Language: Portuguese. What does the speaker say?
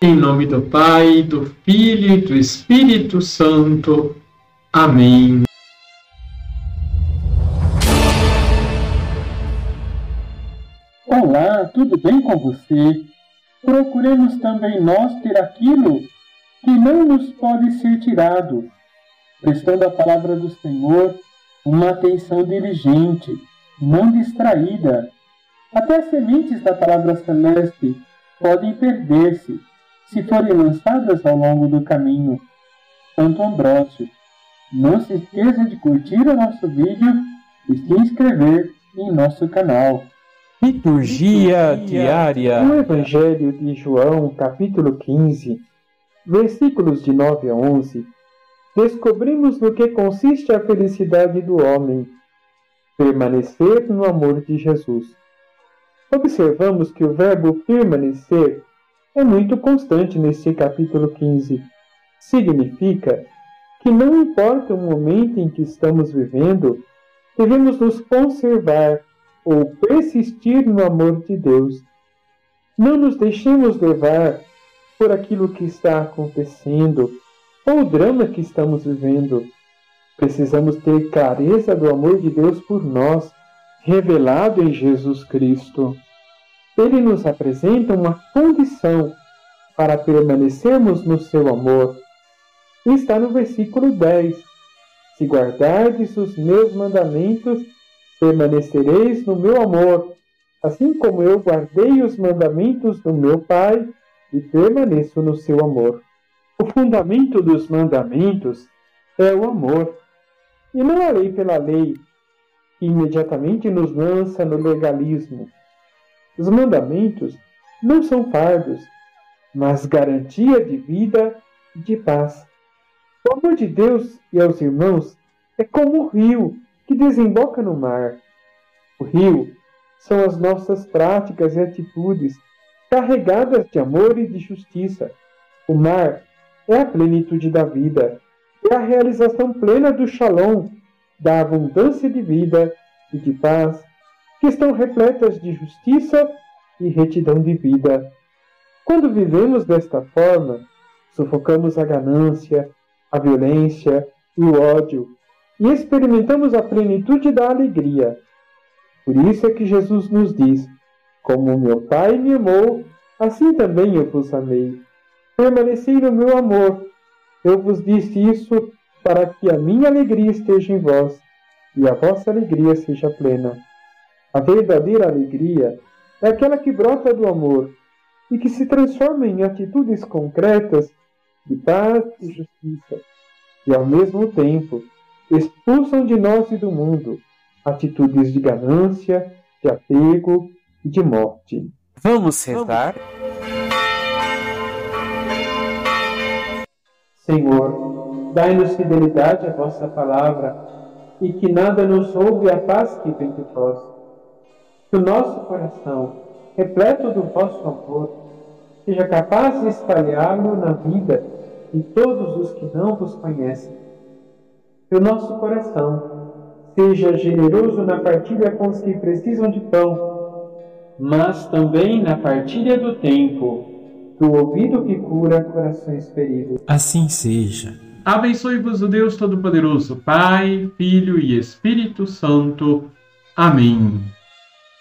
Em nome do Pai, do Filho e do Espírito Santo. Amém. Olá, tudo bem com você? Procuremos também nós ter aquilo que não nos pode ser tirado, prestando à palavra do Senhor uma atenção diligente, não distraída. Até as sementes da palavra celeste podem perder-se se forem lançadas ao longo do caminho. Santo Ambrósio. Não se esqueça de curtir o nosso vídeo e se inscrever em nosso canal. Liturgia, diária. No Evangelho de João, capítulo 15, versículos de 9 a 11, descobrimos no que consiste a felicidade do homem: permanecer no amor de Jesus. Observamos que o verbo permanecer é muito constante neste capítulo 15. Significa que não importa o momento em que estamos vivendo, devemos nos conservar ou persistir no amor de Deus. Não nos deixemos levar por aquilo que está acontecendo ou o drama que estamos vivendo. Precisamos ter clareza do amor de Deus por nós, revelado em Jesus Cristo ele nos apresenta uma condição para permanecermos no seu amor. Está no versículo 10. Se guardardes os meus mandamentos, permanecereis no meu amor, assim como eu guardei os mandamentos do meu Pai e permaneço no seu amor. O fundamento dos mandamentos é o amor, e não a lei pela lei, que imediatamente nos lança no legalismo os mandamentos não são fardos, mas garantia de vida e de paz. O amor de Deus e aos irmãos é como o rio que desemboca no mar. O rio são as nossas práticas e atitudes carregadas de amor e de justiça. O mar é a plenitude da vida, é a realização plena do shalom, da abundância de vida e de paz que estão repletas de justiça e retidão de vida. Quando vivemos desta forma, sufocamos a ganância, a violência e o ódio e experimentamos a plenitude da alegria. Por isso é que Jesus nos diz: Como meu Pai me amou, assim também eu vos amei. Permanecei no meu amor. Eu vos disse isso para que a minha alegria esteja em vós e a vossa alegria seja plena. A verdadeira alegria é aquela que brota do amor e que se transforma em atitudes concretas de paz e justiça, e ao mesmo tempo expulsam de nós e do mundo atitudes de ganância, de apego e de morte. Vamos sentar. Senhor, dai-nos fidelidade à vossa palavra e que nada nos roube a paz que vem de vós que o nosso coração, repleto do vosso amor, seja capaz de espalhá-lo na vida de todos os que não vos conhecem. Que o nosso coração seja generoso na partilha com os que precisam de pão, mas também na partilha do tempo, do ouvido que cura corações feridos. Assim seja. Abençoe-vos o Deus Todo-Poderoso, Pai, Filho e Espírito Santo. Amém.